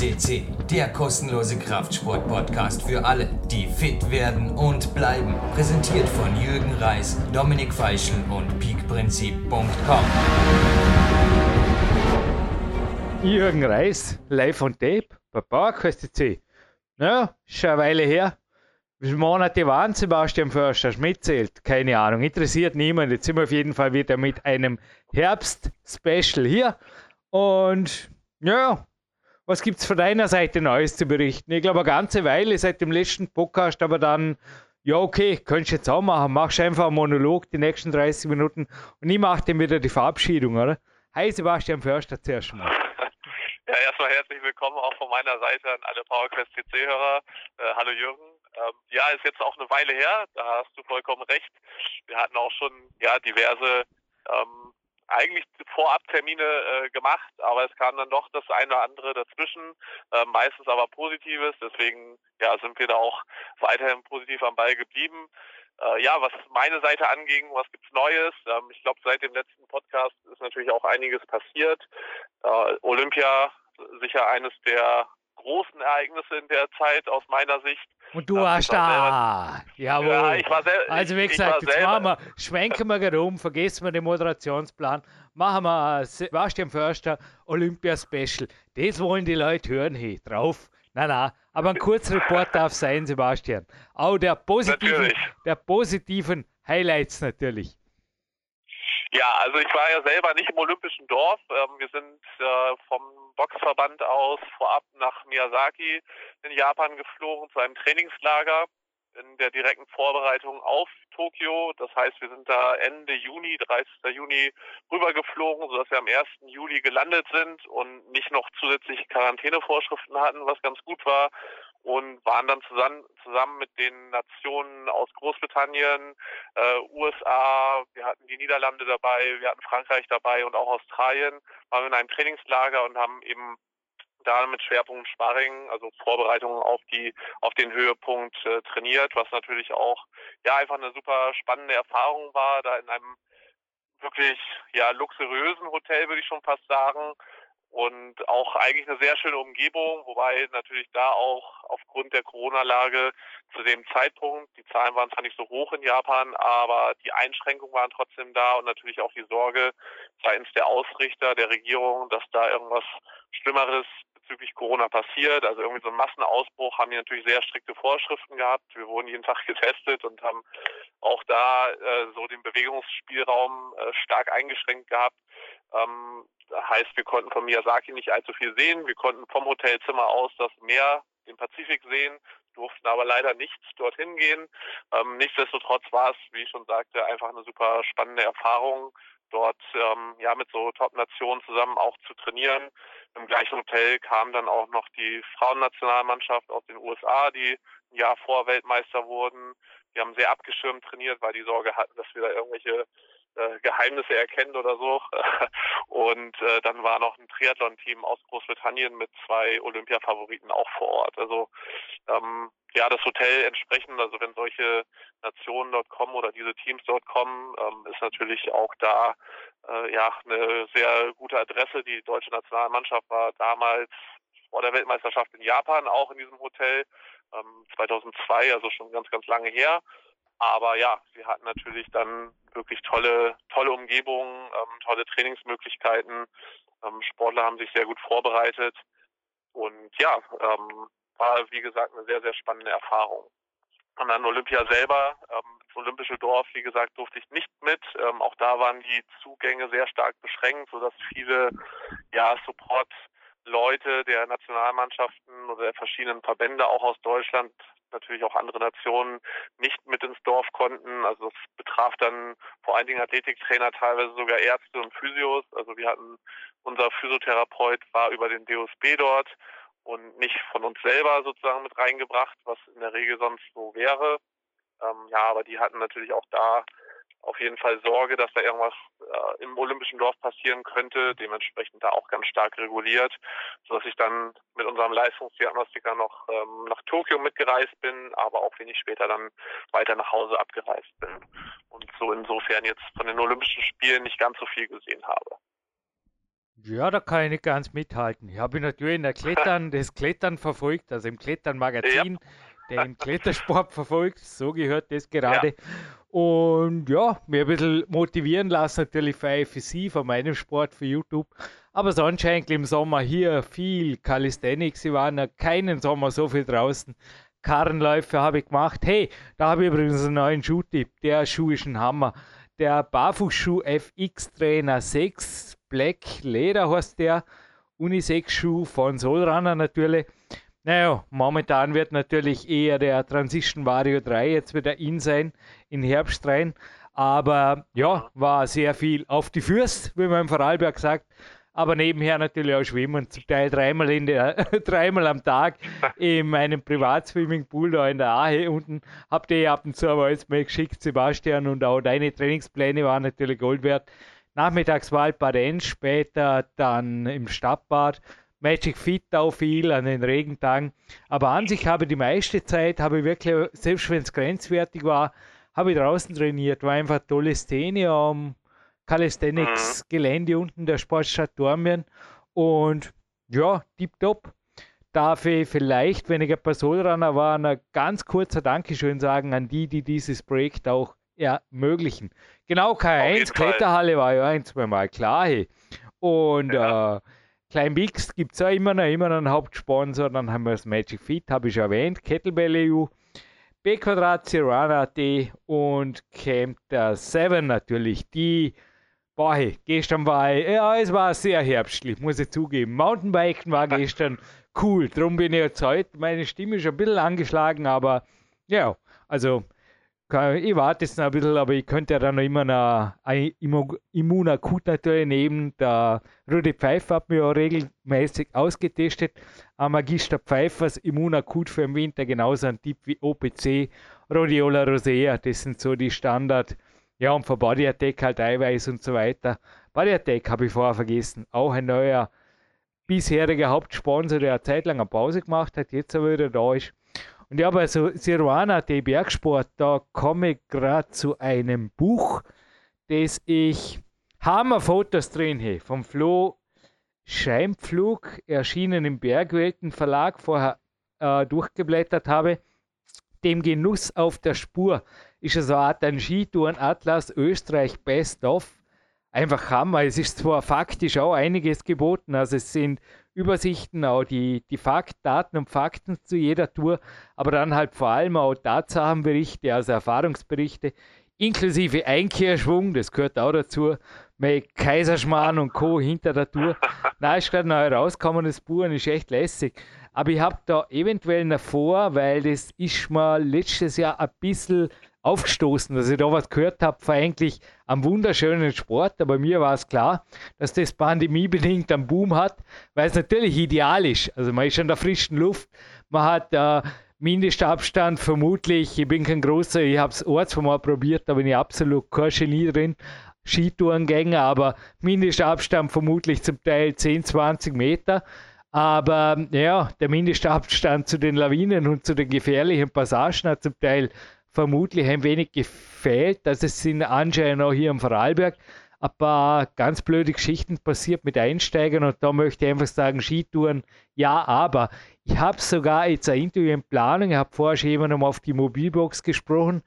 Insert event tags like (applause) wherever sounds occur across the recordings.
CC, der kostenlose Kraftsport-Podcast für alle, die fit werden und bleiben. Präsentiert von Jürgen Reis, Dominik Feischl und peakprinzip.com. Jürgen Reis, live on tape, bei PowerQuest CC. Naja, schon eine Weile her. Wie Monate waren Sebastian Förster mitzählt? Keine Ahnung, interessiert niemand. Jetzt sind wir auf jeden Fall wieder mit einem Herbst-Special hier. Und ja, was gibt es von deiner Seite Neues zu berichten? Ich glaube, eine ganze Weile seit dem letzten Podcast, aber dann, ja, okay, könntest du jetzt auch machen. Machst einfach einen Monolog die nächsten 30 Minuten und ich mache dann wieder die Verabschiedung, oder? Hi, Sebastian Förster, zuerst mal. (laughs) Ja, erstmal herzlich willkommen auch von meiner Seite an alle PowerQuest CC-Hörer. Äh, hallo Jürgen. Ähm, ja, ist jetzt auch eine Weile her, da hast du vollkommen recht. Wir hatten auch schon ja diverse ähm, eigentlich Vorabtermine äh, gemacht, aber es kam dann doch das eine oder andere dazwischen, äh, meistens aber Positives. Deswegen ja, sind wir da auch weiterhin positiv am Ball geblieben. Äh, ja, was meine Seite anging, was gibt's Neues? Ähm, ich glaube, seit dem letzten Podcast ist natürlich auch einiges passiert. Äh, Olympia sicher eines der großen Ereignisse in der Zeit aus meiner Sicht. Und du warst da. Jawohl. Ja, ich war selber. Also wie gesagt, jetzt machen wir, schwenken wir gerade um, vergessen wir den Moderationsplan, machen wir Sebastian Förster Olympia Special. Das wollen die Leute hören, hey, drauf. Nein, nein, aber ein Kurzreport (laughs) darf sein, Sebastian. Auch der positiven, der positiven Highlights natürlich. Ja, also ich war ja selber nicht im Olympischen Dorf. Ähm, wir sind äh, vom Boxverband aus vorab nach Miyazaki in Japan geflogen zu einem Trainingslager in der direkten Vorbereitung auf Tokio. Das heißt, wir sind da Ende Juni, 30. Juni rübergeflogen, sodass wir am 1. Juli gelandet sind und nicht noch zusätzliche Quarantänevorschriften hatten, was ganz gut war und waren dann zusammen, zusammen mit den Nationen aus Großbritannien, äh, USA, wir hatten die Niederlande dabei, wir hatten Frankreich dabei und auch Australien, waren in einem Trainingslager und haben eben da mit Schwerpunkt Sparring, also Vorbereitungen auf die auf den Höhepunkt äh, trainiert, was natürlich auch ja einfach eine super spannende Erfahrung war, da in einem wirklich ja luxuriösen Hotel würde ich schon fast sagen, und auch eigentlich eine sehr schöne Umgebung, wobei natürlich da auch aufgrund der Corona-Lage zu dem Zeitpunkt, die Zahlen waren zwar nicht so hoch in Japan, aber die Einschränkungen waren trotzdem da und natürlich auch die Sorge seitens der Ausrichter der Regierung, dass da irgendwas Schlimmeres bezüglich Corona passiert. Also irgendwie so ein Massenausbruch haben die natürlich sehr strikte Vorschriften gehabt. Wir wurden jeden (laughs) Tag getestet und haben auch da äh, so den Bewegungsspielraum äh, stark eingeschränkt gehabt. Ähm, heißt, wir konnten von Miyazaki nicht allzu viel sehen. Wir konnten vom Hotelzimmer aus das Meer, den Pazifik sehen, durften aber leider nicht dorthin gehen. Ähm, nichtsdestotrotz war es, wie ich schon sagte, einfach eine super spannende Erfahrung, dort ähm, ja mit so Top-Nationen zusammen auch zu trainieren. Im gleichen Hotel kam dann auch noch die Frauennationalmannschaft aus den USA, die ein Jahr vor Weltmeister wurden. Die haben sehr abgeschirmt trainiert, weil die Sorge hatten, dass wir da irgendwelche äh, Geheimnisse erkennen oder so. (laughs) Und äh, dann war noch ein Triathlon-Team aus Großbritannien mit zwei Olympia-Favoriten auch vor Ort. Also ähm, ja, das Hotel entsprechend, also wenn solche Nationen dort kommen oder diese Teams dort kommen, ähm, ist natürlich auch da äh, ja eine sehr gute Adresse. Die deutsche Nationalmannschaft war damals vor der Weltmeisterschaft in Japan auch in diesem Hotel ähm, 2002, also schon ganz, ganz lange her. Aber ja, wir hatten natürlich dann wirklich tolle, tolle Umgebungen, ähm, tolle Trainingsmöglichkeiten. Ähm, Sportler haben sich sehr gut vorbereitet. Und ja, ähm, war wie gesagt eine sehr, sehr spannende Erfahrung. Und dann Olympia selber, ähm, das Olympische Dorf, wie gesagt, durfte ich nicht mit. Ähm, auch da waren die Zugänge sehr stark beschränkt, sodass viele ja, Support-Leute der Nationalmannschaften oder der verschiedenen Verbände auch aus Deutschland natürlich auch andere Nationen nicht mit ins Dorf konnten. Also es betraf dann vor allen Dingen Athletiktrainer, teilweise sogar Ärzte und Physios. Also wir hatten, unser Physiotherapeut war über den DOSB dort und nicht von uns selber sozusagen mit reingebracht, was in der Regel sonst so wäre. Ähm, ja, aber die hatten natürlich auch da auf jeden Fall Sorge, dass da irgendwas äh, im Olympischen Dorf passieren könnte, dementsprechend da auch ganz stark reguliert, sodass ich dann mit unserem Leistungsdiagnostiker noch ähm, nach Tokio mitgereist bin, aber auch wenig später dann weiter nach Hause abgereist bin und so insofern jetzt von den Olympischen Spielen nicht ganz so viel gesehen habe. Ja, da kann ich nicht ganz mithalten. Ich habe natürlich in der Klettern, (laughs) das Klettern verfolgt, also im Klettern-Magazin, ja. den Klettersport (laughs) verfolgt, so gehört das gerade. Ja. Und ja, mir ein bisschen motivieren lassen, natürlich für IFC, von meinem Sport, für YouTube. Aber sonst eigentlich im Sommer hier viel Calisthenics. Ich war noch keinen Sommer so viel draußen. Karrenläufe habe ich gemacht. Hey, da habe ich übrigens einen neuen Schuhtipp. Der Schuh ist ein Hammer. Der Barfußschuh FX Trainer 6 Black Leder heißt der. Unisex-Schuh von Solrunner natürlich. Naja, momentan wird natürlich eher der Transition Vario 3 jetzt wieder in sein, in Herbst rein. Aber ja, war sehr viel auf die Fürst, wie man im Vorarlberg sagt aber nebenher natürlich auch schwimmen, zum Teil dreimal, in der, (laughs) dreimal am Tag in meinem Privatswimmingpool da in der Ahe unten. Habt ihr ab und zu aber alles mal geschickt, Sebastian, und auch deine Trainingspläne waren natürlich Gold wert. Nachmittags Waldbad später dann im Stadtbad. Magic Fit auch viel an den Regentagen. Aber an sich habe ich die meiste Zeit, habe ich wirklich, selbst wenn es grenzwertig war, habe ich draußen trainiert. War einfach eine tolle Szene am Calisthenics mhm. Gelände unten der Sportstadt Dormien. Und ja, tipptopp. Darf ich vielleicht, wenn ich ein Personenrunner war, ein ganz kurzer Dankeschön sagen an die, die dieses Projekt auch ermöglichen. Genau, K1 Kletterhalle war ja ein, zwei Mal klar. Hey. Und ja. äh, Klein Mix gibt es auch immer noch, immer noch einen Hauptsponsor. Dann haben wir das Magic Fit, habe ich schon erwähnt, Kettlebell EU, B Quadrat, Cirana.at und Camp 7 natürlich. Die Boah, hey, gestern war ja, es war sehr herbstlich, muss ich zugeben. Mountainbiken war gestern cool, darum bin ich jetzt heute. Meine Stimme ist ein bisschen angeschlagen, aber ja, also ich warte jetzt noch ein bisschen, aber ich könnte ja dann noch immer noch ein Immunakut natürlich nehmen. Der Rudi Pfeiffer hat mir auch regelmäßig ausgetestet. Am Magister Pfeiffers Immunakut für den Winter genauso ein Tipp wie OPC, Rhodiola rosea. Das sind so die Standard- ja, und von Body Attack halt Eiweiß und so weiter. Body Attack habe ich vorher vergessen. Auch ein neuer bisheriger Hauptsponsor, der eine Zeit lang eine Pause gemacht hat, jetzt aber wieder da ist. Und ja, bei so Sirwana, die Bergsport, da komme ich gerade zu einem Buch, das ich Hammerfotos drin habe. Vom Flo Scheimpflug, erschienen im Bergwelten Verlag, vorher äh, durchgeblättert habe. Dem Genuss auf der Spur ist es eine Art ein Skitouren-Atlas Österreich Best of. Einfach Hammer. Es ist zwar faktisch auch einiges geboten, also es sind Übersichten, auch die, die Fakt, Daten und Fakten zu jeder Tour, aber dann halt vor allem auch Tatsachenberichte, also Erfahrungsberichte, inklusive Einkehrschwung, das gehört auch dazu, mit Kaiserschmarrn und Co. hinter der Tour. (laughs) Na, ist gerade neu rausgekommen, das Buch ist echt lässig. Aber ich habe da eventuell noch vor, weil das ist mir letztes Jahr ein bisschen aufgestoßen, dass ich da was gehört habe, war eigentlich am wunderschönen Sport. Aber mir war es klar, dass das pandemiebedingt einen Boom hat, weil es natürlich ideal ist. Also man ist in der frischen Luft, man hat äh, Mindestabstand vermutlich, ich bin kein großer, ich habe es ortsmal probiert, da bin ich absolut kein Genie drin. Skitourengänger, aber Mindestabstand vermutlich zum Teil 10, 20 Meter. Aber ja, der Mindestabstand zu den Lawinen und zu den gefährlichen Passagen hat zum Teil vermutlich ein wenig gefehlt. Also es sind anscheinend auch hier im Vorarlberg ein paar ganz blöde Geschichten passiert mit Einsteigern und da möchte ich einfach sagen, Skitouren, ja, aber ich habe sogar jetzt ein Interview in Planung, ich habe vorher schon jemandem auf die Mobilbox gesprochen,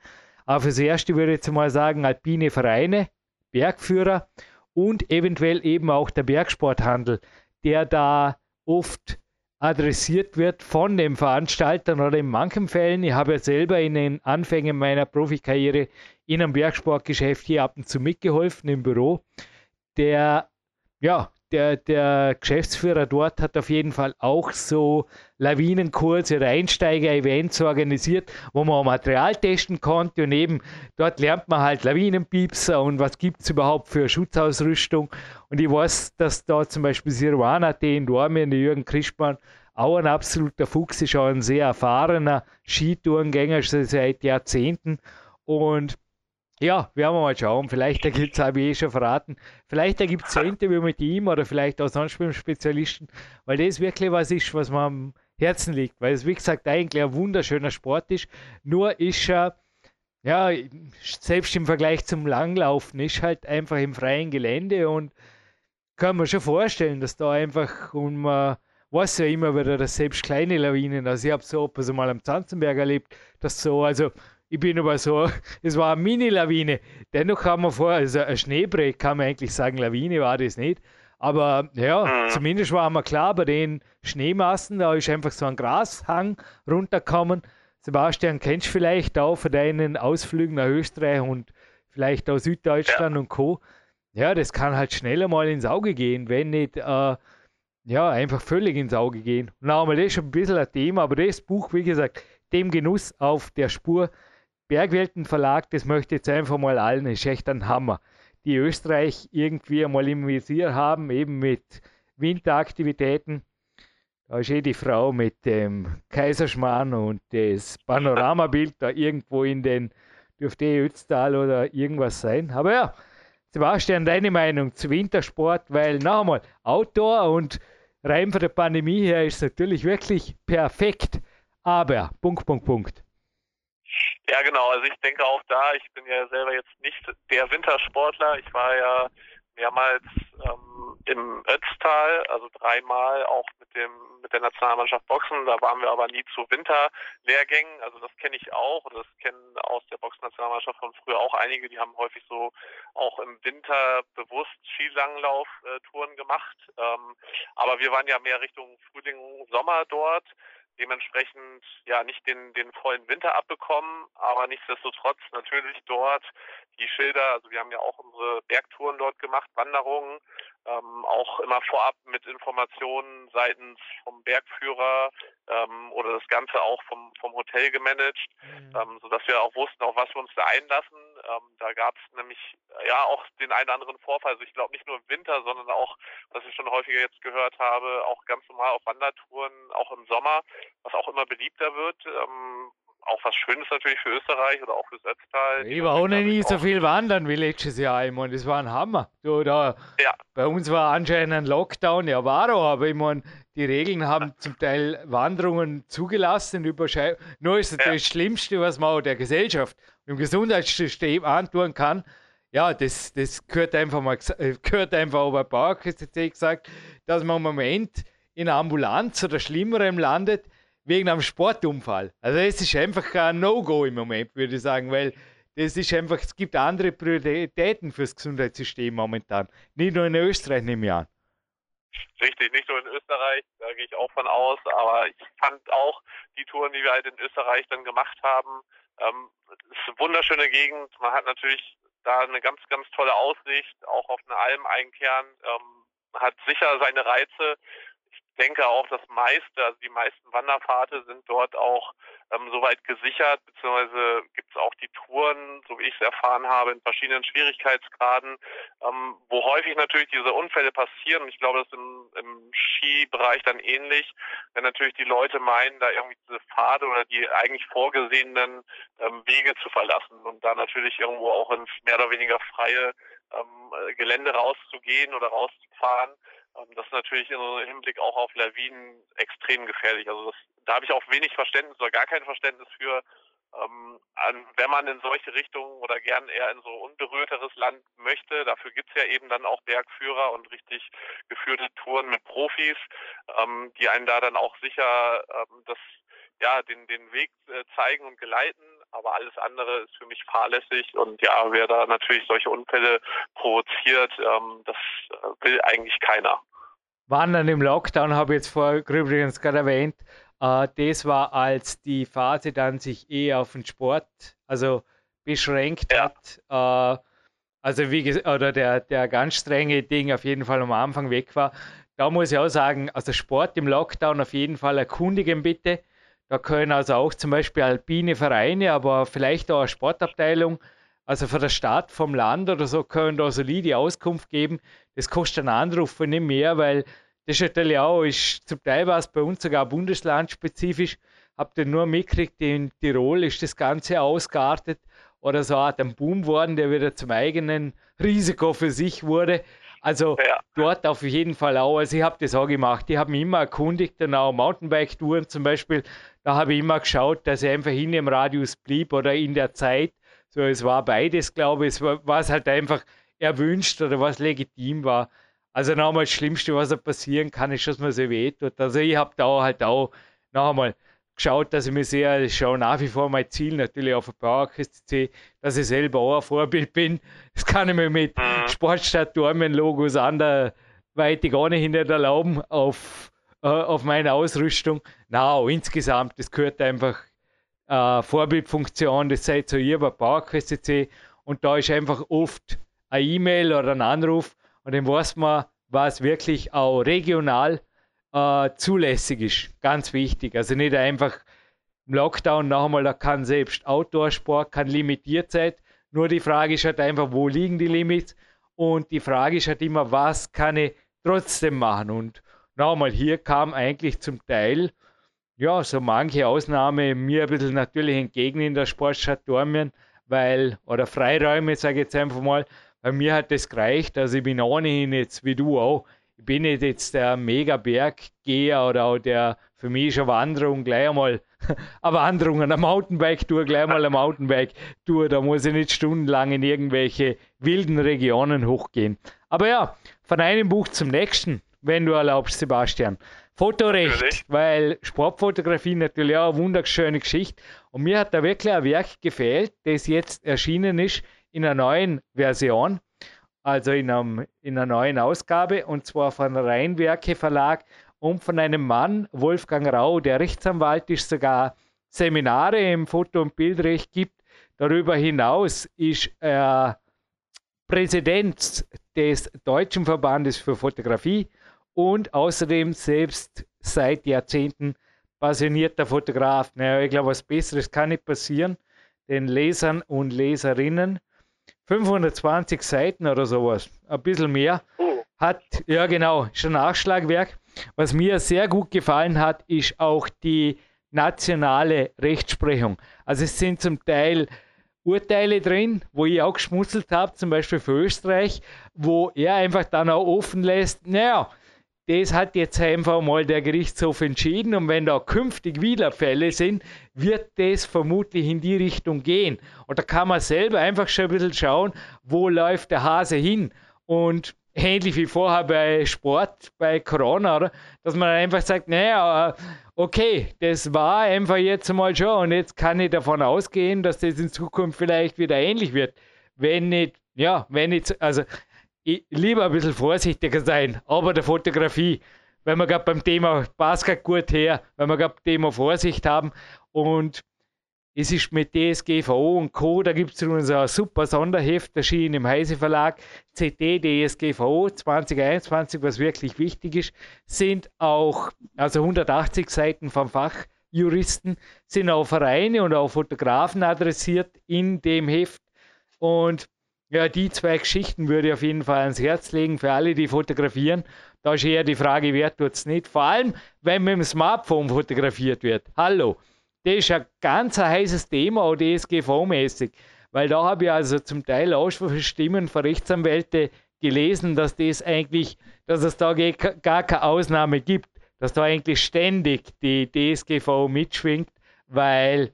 aber fürs Erste würde ich jetzt mal sagen, alpine Vereine, Bergführer und eventuell eben auch der Bergsporthandel, der da oft adressiert wird von den Veranstaltern oder in manchen Fällen. Ich habe ja selber in den Anfängen meiner Profikarriere in einem Bergsportgeschäft hier ab und zu mitgeholfen im Büro. Der, ja, der, der Geschäftsführer dort hat auf jeden Fall auch so Lawinenkurse oder Einsteiger-Events organisiert, wo man Material testen konnte und eben dort lernt man halt Lawinenpiepser und was gibt es überhaupt für Schutzausrüstung. Und ich weiß, dass da zum Beispiel Sirwana, in Dormien, der Jürgen Krischmann, auch ein absoluter Fuchs ist, auch ein sehr erfahrener Skitourengänger seit Jahrzehnten. Und ja, werden wir mal schauen. Vielleicht ergibt es, habe ich eh schon verraten, vielleicht ergibt es ein Interview mit ihm oder vielleicht auch sonst mit einem Spezialisten, weil das wirklich was ist, was mir am Herzen liegt. Weil es, wie gesagt, eigentlich ein wunderschöner Sport ist. Nur ist er, ja, selbst im Vergleich zum Langlaufen, ist halt einfach im freien Gelände und kann man schon vorstellen, dass da einfach um äh, weiß ja immer wieder, dass selbst kleine Lawinen, also ich habe so etwas mal am Zanzenberg erlebt, dass so, also ich bin aber so, (laughs) es war eine Mini-Lawine. Dennoch haben wir vor, also ein Schneebrett kann man eigentlich sagen, Lawine war das nicht. Aber ja, mhm. zumindest war mir klar, bei den Schneemassen, da ist einfach so ein Grashang runtergekommen. Sebastian, kennst du vielleicht auch von deinen Ausflügen nach Österreich und vielleicht aus Süddeutschland ja. und Co. Ja, das kann halt schneller mal ins Auge gehen, wenn nicht äh, ja, einfach völlig ins Auge gehen. Und einmal das ist schon ein bisschen ein Thema, aber das Buch, wie gesagt, dem Genuss auf der Spur, Bergwelten Verlag, das möchte jetzt einfach mal allen, ist echt ein Hammer. Die Österreich irgendwie einmal im Visier haben, eben mit Winteraktivitäten. Da ist eh die Frau mit dem Kaiserschmarrn und das Panoramabild da irgendwo in den, dürfte eh Ötztal oder irgendwas sein. Aber ja, Sebastian, deine Meinung zu Wintersport, weil noch einmal, Outdoor und rein von der Pandemie her ist natürlich wirklich perfekt. Aber, Punkt, Punkt, Punkt. Ja, genau. Also ich denke auch da, ich bin ja selber jetzt nicht der Wintersportler. Ich war ja mehrmals ähm, im Ötztal, also dreimal auch mit dem mit der Nationalmannschaft Boxen. Da waren wir aber nie zu Winterlehrgängen. Also das kenne ich auch das kennen aus der Boxnationalmannschaft von früher auch einige. Die haben häufig so auch im Winter bewusst Skilanglauf-Touren gemacht. Ähm, aber wir waren ja mehr Richtung Frühling, Sommer dort dementsprechend ja nicht den, den vollen Winter abbekommen, aber nichtsdestotrotz natürlich dort die Schilder, also wir haben ja auch unsere Bergtouren dort gemacht, Wanderungen, ähm, auch immer vorab mit Informationen seitens vom Bergführer ähm, oder das Ganze auch vom, vom Hotel gemanagt, mhm. ähm, sodass wir auch wussten, auf was wir uns da einlassen. Ähm, da gab es nämlich ja auch den einen oder anderen Vorfall. Also ich glaube nicht nur im Winter, sondern auch, was ich schon häufiger jetzt gehört habe, auch ganz normal auf Wandertouren, auch im Sommer, was auch immer beliebter wird. Ähm, auch was Schönes natürlich für Österreich oder auch fürs Ötztal. Ich war auch noch nie so viel wandern wie letztes Jahr. Ich meine, das war ein Hammer. Du, da, ja. Bei uns war anscheinend ein Lockdown, ja war auch, aber ich meine, die Regeln haben zum Teil Wanderungen zugelassen. Überschei Nur ist ja. das Schlimmste, was man auch der Gesellschaft im Gesundheitssystem antun kann. Ja, das, das gehört einfach mal äh, gehört einfach aber Bauer gesagt, dass man im Moment in einer Ambulanz oder Schlimmerem landet, wegen einem Sportunfall. Also es ist einfach ein No-Go im Moment, würde ich sagen, weil das ist einfach, es gibt andere Prioritäten fürs Gesundheitssystem momentan. Nicht nur in Österreich, nehme ich an. Richtig, nicht nur in Österreich, da gehe ich auch von aus, aber ich fand auch die Touren, die wir halt in Österreich dann gemacht haben, ähm, ist eine wunderschöne Gegend. Man hat natürlich da eine ganz, ganz tolle Aussicht, auch auf eine Alm einkehren, ähm, hat sicher seine Reize denke auch, das meiste, also die meisten Wanderpfade sind dort auch ähm, soweit gesichert, beziehungsweise gibt es auch die Touren, so wie ich es erfahren habe, in verschiedenen Schwierigkeitsgraden, ähm, wo häufig natürlich diese Unfälle passieren. Und ich glaube, das ist im, im Skibereich dann ähnlich, wenn natürlich die Leute meinen, da irgendwie diese Pfade oder die eigentlich vorgesehenen ähm, Wege zu verlassen und da natürlich irgendwo auch ins mehr oder weniger freie ähm, Gelände rauszugehen oder rauszufahren. Das ist natürlich im Hinblick auch auf Lawinen extrem gefährlich. Also das, da habe ich auch wenig Verständnis oder gar kein Verständnis für, ähm, wenn man in solche Richtungen oder gern eher in so unberührteres Land möchte. Dafür gibt es ja eben dann auch Bergführer und richtig geführte Touren mit Profis, ähm, die einen da dann auch sicher ähm, das ja, den, den Weg äh, zeigen und geleiten, aber alles andere ist für mich fahrlässig und ja, wer da natürlich solche Unfälle provoziert, ähm, das äh, will eigentlich keiner. Wandern im Lockdown habe ich jetzt vorher übrigens gerade erwähnt, äh, das war, als die Phase dann sich eher auf den Sport, also beschränkt ja. hat. Äh, also wie gesagt, oder der, der ganz strenge Ding auf jeden Fall am Anfang weg war. Da muss ich auch sagen, also Sport im Lockdown auf jeden Fall erkundigen bitte da können also auch zum Beispiel alpine Vereine, aber vielleicht auch eine Sportabteilung, also für der Stadt, vom Land oder so, können da solide Auskunft geben. Das kostet einen Anruf nicht mehr, weil das natürlich auch, ist zum Teil was bei uns sogar bundeslandspezifisch. Habt ihr nur mitgekriegt, in Tirol ist das Ganze ausgeartet oder so hat ein Boom worden, der wieder zum eigenen Risiko für sich wurde. Also ja. dort auf jeden Fall auch. Also ich habe das auch gemacht. Ich habe mich immer erkundigt, dann auch Mountainbike-Touren zum Beispiel. Da habe ich immer geschaut, dass ich einfach in dem Radius blieb oder in der Zeit. So, es war beides, glaube ich. Es war, was halt einfach erwünscht oder was legitim war. Also nochmal das Schlimmste, was passieren kann, ist, dass man sich wehtut. Also ich habe da halt auch noch einmal geschaut, dass ich mir sehr, ich schaue nach wie vor mein Ziel natürlich auf der PowerQuest dass ich selber auch ein Vorbild bin. Das kann ich mir mit mhm. Sportstadt-Dormen-Logos anderweitig auch nicht erlauben auf, äh, auf meine Ausrüstung. Na, insgesamt, das gehört einfach äh, Vorbildfunktion, das seid so ihr bei PowerQuest und da ist einfach oft eine E-Mail oder ein Anruf und dann weiß man, was wirklich auch regional äh, zulässig ist. Ganz wichtig. Also nicht einfach im Lockdown noch einmal, da kann selbst Outdoor-Sport kann limitiert sein. Nur die Frage ist halt einfach, wo liegen die Limits? Und die Frage ist halt immer, was kann ich trotzdem machen? Und nochmal, hier kam eigentlich zum Teil, ja, so manche Ausnahme mir ein bisschen natürlich entgegen in der Sportstadt Dormien, weil, oder Freiräume, sage ich jetzt einfach mal, bei mir hat das gereicht. Also ich bin ohnehin jetzt, wie du auch, ich bin nicht jetzt der Mega-Berggeher oder auch der für mich ist eine Wanderung gleich einmal (laughs) eine Wanderung, eine Mountainbike-Tour, gleich mal eine Mountainbike-Tour. Da muss ich nicht stundenlang in irgendwelche wilden Regionen hochgehen. Aber ja, von einem Buch zum nächsten, wenn du erlaubst, Sebastian. Fotorecht, natürlich. weil Sportfotografie natürlich auch eine wunderschöne Geschichte. Und mir hat da wirklich ein Werk gefehlt, das jetzt erschienen ist in einer neuen Version also in, einem, in einer neuen Ausgabe, und zwar von Rheinwerke Verlag und von einem Mann, Wolfgang Rau, der Rechtsanwalt ist, sogar Seminare im Foto- und Bildrecht gibt. Darüber hinaus ist er Präsident des Deutschen Verbandes für Fotografie und außerdem selbst seit Jahrzehnten passionierter Fotograf. Naja, ich glaube, was Besseres kann nicht passieren den Lesern und Leserinnen. 520 Seiten oder sowas, ein bisschen mehr. Oh. Hat, ja genau, ein Nachschlagwerk. Was mir sehr gut gefallen hat, ist auch die nationale Rechtsprechung. Also es sind zum Teil Urteile drin, wo ich auch geschmunzelt habe, zum Beispiel für Österreich, wo er einfach dann auch offen lässt, naja, das hat jetzt einfach mal der Gerichtshof entschieden und wenn da künftig wieder Fälle sind, wird das vermutlich in die Richtung gehen. Und da kann man selber einfach schon ein bisschen schauen, wo läuft der Hase hin. Und ähnlich wie vorher bei Sport, bei Corona, dass man einfach sagt, naja, okay, das war einfach jetzt mal schon und jetzt kann ich davon ausgehen, dass das in Zukunft vielleicht wieder ähnlich wird. Wenn nicht, ja, wenn nicht, also lieber ein bisschen vorsichtiger sein, aber der Fotografie, wenn wir gerade beim Thema passt gut her, wenn wir gerade Thema Vorsicht haben und es ist mit DSGVO und Co. Da gibt es unser super Sonderheft erschienen im Heise Verlag. CT DSGVO 2021, was wirklich wichtig ist, sind auch, also 180 Seiten vom Fachjuristen, sind auch Vereine und auch Fotografen adressiert in dem Heft. Und ja, die zwei Geschichten würde ich auf jeden Fall ans Herz legen für alle, die fotografieren. Da ist eher die Frage, wer tut es nicht. Vor allem, wenn mit dem Smartphone fotografiert wird. Hallo, das ist ein ganz heißes Thema, auch DSGV-mäßig. Weil da habe ich also zum Teil auch schon Stimmen von Rechtsanwälten gelesen, dass das eigentlich, dass es da gar keine Ausnahme gibt, dass da eigentlich ständig die DSGV mitschwingt, weil,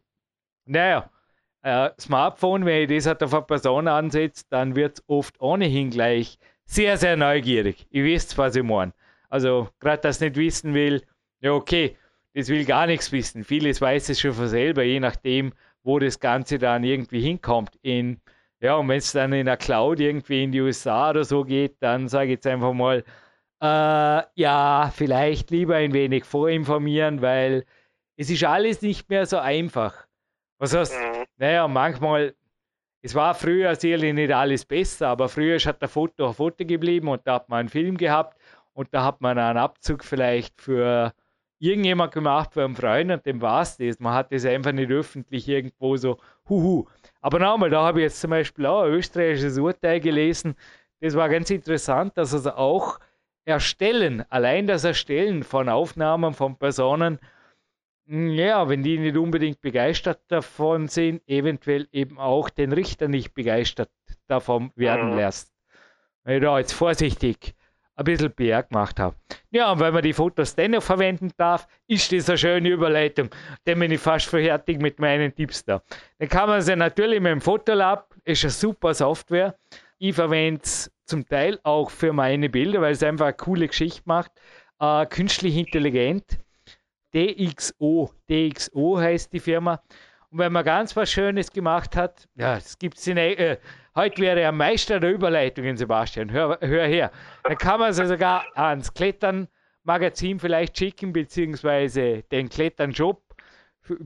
naja, äh, Smartphone, wenn ich das auf eine Person ansetze, dann wird es oft ohnehin gleich sehr, sehr neugierig. Ihr wisst, was ich meine. Also, gerade das nicht wissen will, ja, okay, das will gar nichts wissen. Vieles weiß es schon von selber, je nachdem, wo das Ganze dann irgendwie hinkommt. In, ja, und wenn es dann in der Cloud irgendwie in die USA oder so geht, dann sage ich jetzt einfach mal, äh, ja, vielleicht lieber ein wenig vorinformieren, weil es ist alles nicht mehr so einfach. Was heißt, mhm. naja, manchmal, es war früher sicherlich nicht alles besser, aber früher hat der Foto ein Foto geblieben und da hat man einen Film gehabt und da hat man einen Abzug vielleicht für irgendjemand gemacht, für einen Freund und dem war es das. Man hat das einfach nicht öffentlich irgendwo so, huhu. Aber nochmal, da habe ich jetzt zum Beispiel auch ein österreichisches Urteil gelesen. Das war ganz interessant, dass also auch Erstellen, allein das Erstellen von Aufnahmen von Personen ja, wenn die nicht unbedingt begeistert davon sind, eventuell eben auch den Richter nicht begeistert davon werden mhm. lässt. Wenn ich da jetzt vorsichtig ein bisschen PR gemacht habe. Ja, und wenn man die Fotos dennoch verwenden darf, ist das eine schöne Überleitung. Dann bin ich fast fertig mit meinen Tipps da. Dann kann man sie natürlich mit dem Fotolab, ist eine super Software, ich verwende es zum Teil auch für meine Bilder, weil es einfach eine coole Geschichte macht. Äh, künstlich intelligent. DXO. DXO heißt die Firma. Und wenn man ganz was Schönes gemacht hat, ja, das gibt es in. Äh, heute wäre er Meister der Überleitungen, Sebastian. Hör, hör her. Dann kann man sie sogar ans Klettern-Magazin vielleicht schicken, beziehungsweise den Klettern-Shop.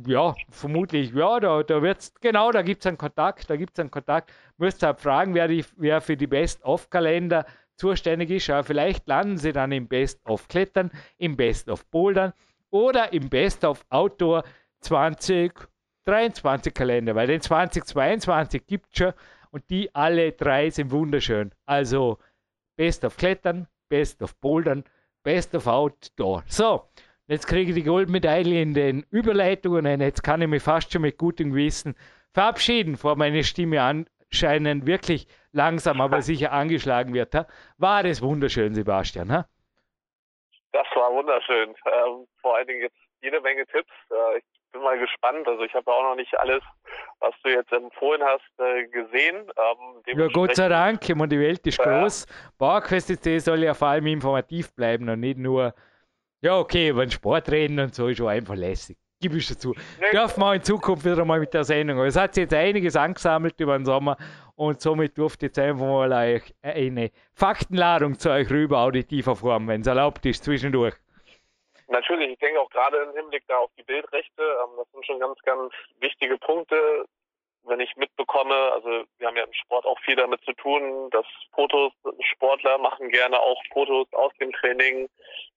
Ja, vermutlich, ja, da, da wird's, genau, da gibt es einen Kontakt, da gibt es einen Kontakt. Müsst halt fragen, wer, die, wer für die Best-of-Kalender zuständig ist. Aber vielleicht landen sie dann im Best-of-Klettern, im Best-of-Bouldern oder im Best-of-Outdoor 20 23 Kalender, weil den 2022 gibt es schon und die alle drei sind wunderschön. Also Best of Klettern, Best of Bouldern, Best of Outdoor. So, jetzt kriege ich die Goldmedaille in den Überleitungen und jetzt kann ich mich fast schon mit gutem Gewissen verabschieden, vor meine Stimme anscheinend wirklich langsam, aber sicher angeschlagen wird. War das wunderschön, Sebastian? Ha? Das war wunderschön. Ähm, vor allen Dingen jetzt jede Menge Tipps. Äh, ich bin mal gespannt. Also ich habe auch noch nicht alles, was du jetzt empfohlen hast, äh, gesehen. Ähm, ja, Gott sei Dank. Ich meine, die Welt ist ja. groß. PowerQuest soll ja vor allem informativ bleiben und nicht nur, ja okay, über den Sport reden und so ist schon einfach lässig. Gib ich dazu. Nee. Dürfen wir in Zukunft wieder mal mit der Sendung. Es hat sich jetzt einiges angesammelt über den Sommer und somit durfte jetzt einfach mal eine Faktenladung zu euch rüber, auditiver Form, wenn es erlaubt ist, zwischendurch. Natürlich, ich denke auch gerade im Hinblick da auf die Bildrechte, ähm, das sind schon ganz, ganz wichtige Punkte. Wenn ich mitbekomme, also wir haben ja im Sport auch viel damit zu tun, dass Fotos, Sportler machen gerne auch Fotos aus dem Training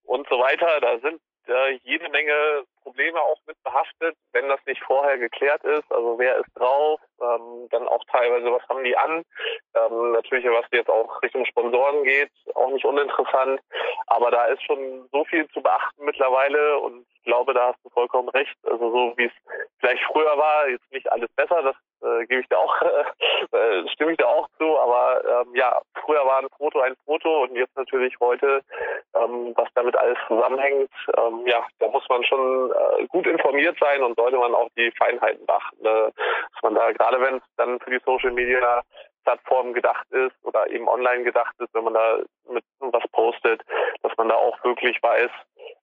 und so weiter. Da sind äh, jede Menge Probleme auch mit behaftet, wenn das nicht vorher geklärt ist. Also wer ist drauf, ähm, dann auch teilweise, was haben die an. Ähm, natürlich, was jetzt auch Richtung Sponsoren geht, auch nicht uninteressant. Aber da ist schon so viel zu beachten mittlerweile und ich glaube, da hast du vollkommen recht. Also so wie es vielleicht früher war, jetzt nicht alles besser, das äh, gebe ich da auch, (laughs) äh, stimme ich da auch zu. Aber ähm, ja, früher war ein Foto ein Foto und jetzt natürlich heute, ähm, was damit alles zusammenhängt, ähm, ja, da muss man schon gut informiert sein und sollte man auch die Feinheiten beachten. Ne? Dass man da, gerade wenn es dann für die Social Media Plattformen gedacht ist oder eben online gedacht ist, wenn man da mit was postet, dass man da auch wirklich weiß,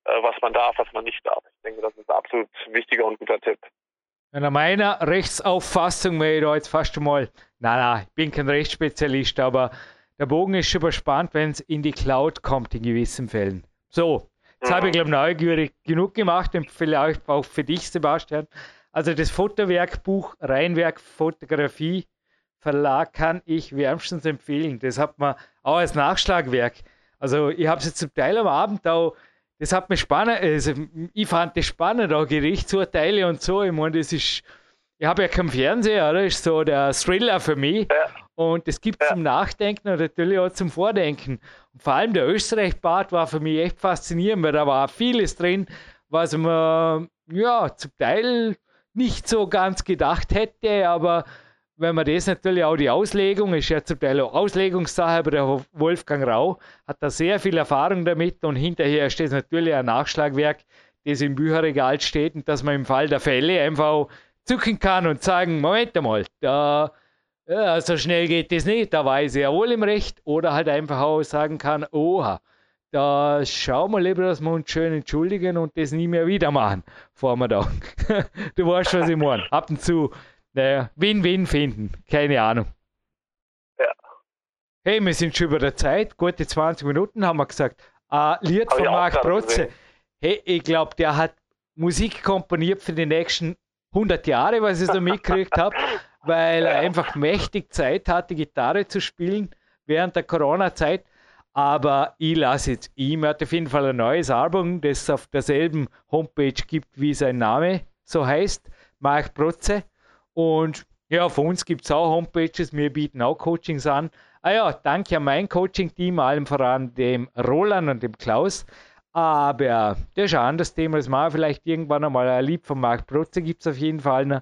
äh, was man darf, was man nicht darf. Ich denke, das ist ein absolut wichtiger und guter Tipp. Nach meiner Rechtsauffassung wäre da jetzt fast schon mal, nein, nein, ich bin kein Rechtsspezialist, aber der Bogen ist überspannt, wenn es in die Cloud kommt in gewissen Fällen. So, Jetzt habe ich, glaube ich, neugierig genug gemacht und vielleicht auch für dich, Sebastian. Also das Fotowerkbuch Rheinwerk Fotografie Verlag kann ich wärmstens empfehlen. Das hat man auch als Nachschlagwerk. Also ich habe es jetzt zum Teil am Abend auch, das hat mich spannend, also ich fand das spannend, auch Gerichtsurteile und so. Ich meine, das ist, ich habe ja keinen Fernseher, das ist so der Thriller für mich. Ja. Und es gibt ja. zum Nachdenken und natürlich auch zum Vordenken. Und vor allem der Österreich-Part war für mich echt faszinierend, weil da war vieles drin, was man ja zum Teil nicht so ganz gedacht hätte, aber wenn man das natürlich auch die Auslegung, ist ja zum Teil auch Auslegungssache, aber der Wolfgang Rau hat da sehr viel Erfahrung damit und hinterher steht natürlich ein Nachschlagwerk, das im Bücherregal steht und dass man im Fall der Fälle einfach zucken kann und sagen, Moment einmal, da ja, so schnell geht das nicht, da war ich sehr wohl im Recht. Oder halt einfach auch sagen kann, oha, da schauen wir lieber, dass wir uns schön entschuldigen und das nie mehr wieder machen, Vormittag. (laughs) du weißt, was ich meine. Ab und zu, naja, Win-Win finden, keine Ahnung. Ja. Hey, wir sind schon über der Zeit, gute 20 Minuten haben wir gesagt. Äh, Lied von Marc Protze. Hey, ich glaube, der hat Musik komponiert für die nächsten 100 Jahre, was ich so mitgekriegt habe. (laughs) weil er einfach mächtig Zeit hatte, Gitarre zu spielen während der Corona-Zeit. Aber ich lasse jetzt ihm, er hat auf jeden Fall ein neues Album, das auf derselben Homepage gibt, wie sein Name so heißt, Mark Protze. Und ja, für uns gibt es auch Homepages, wir bieten auch Coachings an. Ah ja, danke an mein Coaching-Team, allem voran dem Roland und dem Klaus. Aber das ist ein anderes Thema, das machen vielleicht irgendwann einmal. Ein Lied von Mark Protze gibt es auf jeden Fall noch.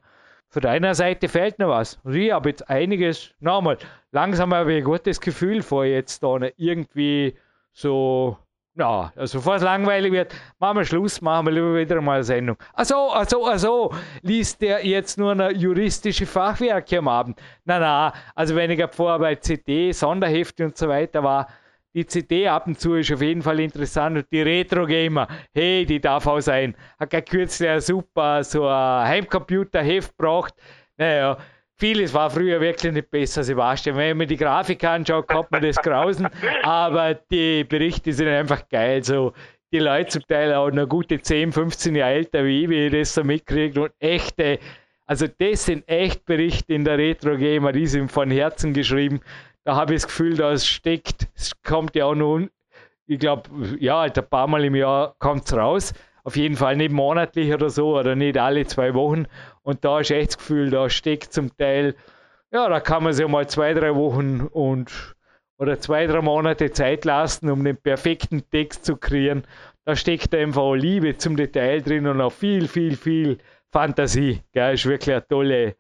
Von deiner Seite fehlt noch was. Also ich habe jetzt einiges, nochmal, langsam habe ich ein gutes Gefühl vor, jetzt da irgendwie so Ja, also bevor es langweilig wird, machen wir Schluss, machen wir lieber wieder mal eine Sendung. Achso, achso, achso, liest der jetzt nur eine juristische Fachwerke am Abend? Na, na, also wenn ich vorher bei CD, Sonderhefte und so weiter war, die CD ab und zu ist auf jeden Fall interessant und die Retro-Gamer, hey, die darf auch sein. Hat gerade kürzlich super so ein Heimcomputer-Heft gebracht. Naja, vieles war früher wirklich nicht besser, Sebastian. Wenn man die Grafik anschaut, kann man das grausen, aber die Berichte sind einfach geil. So, die Leute zum Teil auch noch gute 10, 15 Jahre älter wie ich, wie ich das so mitkriege und echte, also das sind echt Berichte in der Retro-Gamer, die sind von Herzen geschrieben da habe ich das Gefühl, da steckt, es kommt ja auch noch, ich glaube, ja, halt ein paar Mal im Jahr kommt es raus. Auf jeden Fall nicht monatlich oder so oder nicht alle zwei Wochen. Und da ist echt das Gefühl, da steckt zum Teil, ja, da kann man sich mal zwei, drei Wochen und oder zwei, drei Monate Zeit lassen, um den perfekten Text zu kreieren. Da steckt einfach Liebe zum Detail drin und auch viel, viel, viel Fantasie. Gell? Ist wirklich eine tolle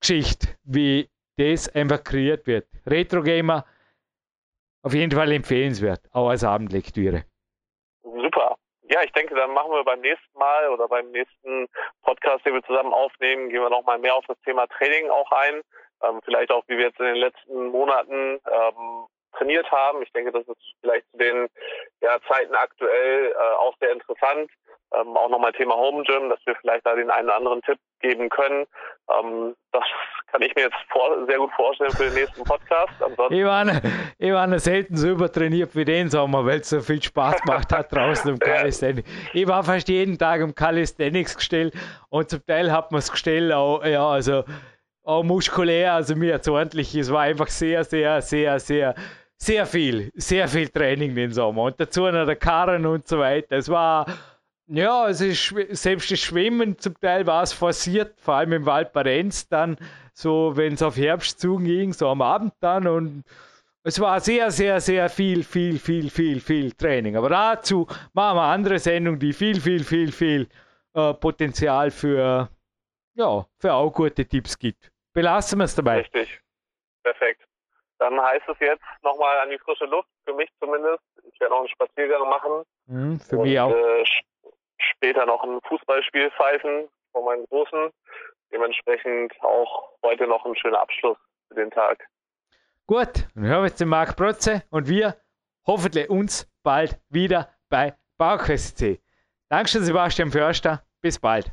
Geschichte, wie das einfach kreiert wird. Retro Gamer auf jeden Fall empfehlenswert, auch als Abendlektüre. Super. Ja, ich denke, dann machen wir beim nächsten Mal oder beim nächsten Podcast, den wir zusammen aufnehmen, gehen wir nochmal mehr auf das Thema Training auch ein. Ähm, vielleicht auch, wie wir jetzt in den letzten Monaten ähm, trainiert haben. Ich denke, das ist vielleicht zu den ja, Zeiten aktuell äh, auch sehr interessant. Ähm, auch nochmal Thema Home Gym, dass wir vielleicht da den einen oder anderen Tipp geben können. Ähm, das kann ich mir jetzt vor, sehr gut vorstellen für den nächsten Podcast. ich, war ich war selten so übertrainiert wie den Sommer, weil es so viel Spaß gemacht hat draußen im (laughs) Calisthenics. Ich war fast jeden Tag im Calisthenics gestellt und zum Teil hat man es gestellt auch, ja, also auch muskulär, also mir jetzt ordentlich. Es war einfach sehr, sehr, sehr, sehr sehr viel, sehr viel Training den Sommer. Und dazu noch der Karren und so weiter. Es war, ja, es ist, selbst das Schwimmen zum Teil war es forciert, vor allem im Valparenz dann, so wenn es auf Herbst zuging, so am Abend dann. Und es war sehr, sehr, sehr viel, viel, viel, viel, viel Training. Aber dazu machen wir eine andere Sendung, die viel, viel, viel, viel äh, Potenzial für, ja, für auch gute Tipps gibt. Belassen wir es dabei. Richtig. Perfekt. Dann heißt es jetzt nochmal an die frische Luft, für mich zumindest. Ich werde noch einen Spaziergang machen. Mhm, für und, mich auch. Äh, später noch ein Fußballspiel pfeifen von meinen Großen. Dementsprechend auch heute noch ein schöner Abschluss für den Tag. Gut, dann hören wir jetzt den Marc Protze und wir hoffentlich uns bald wieder bei Bauquest Dankeschön, Sebastian Förster. Bis bald.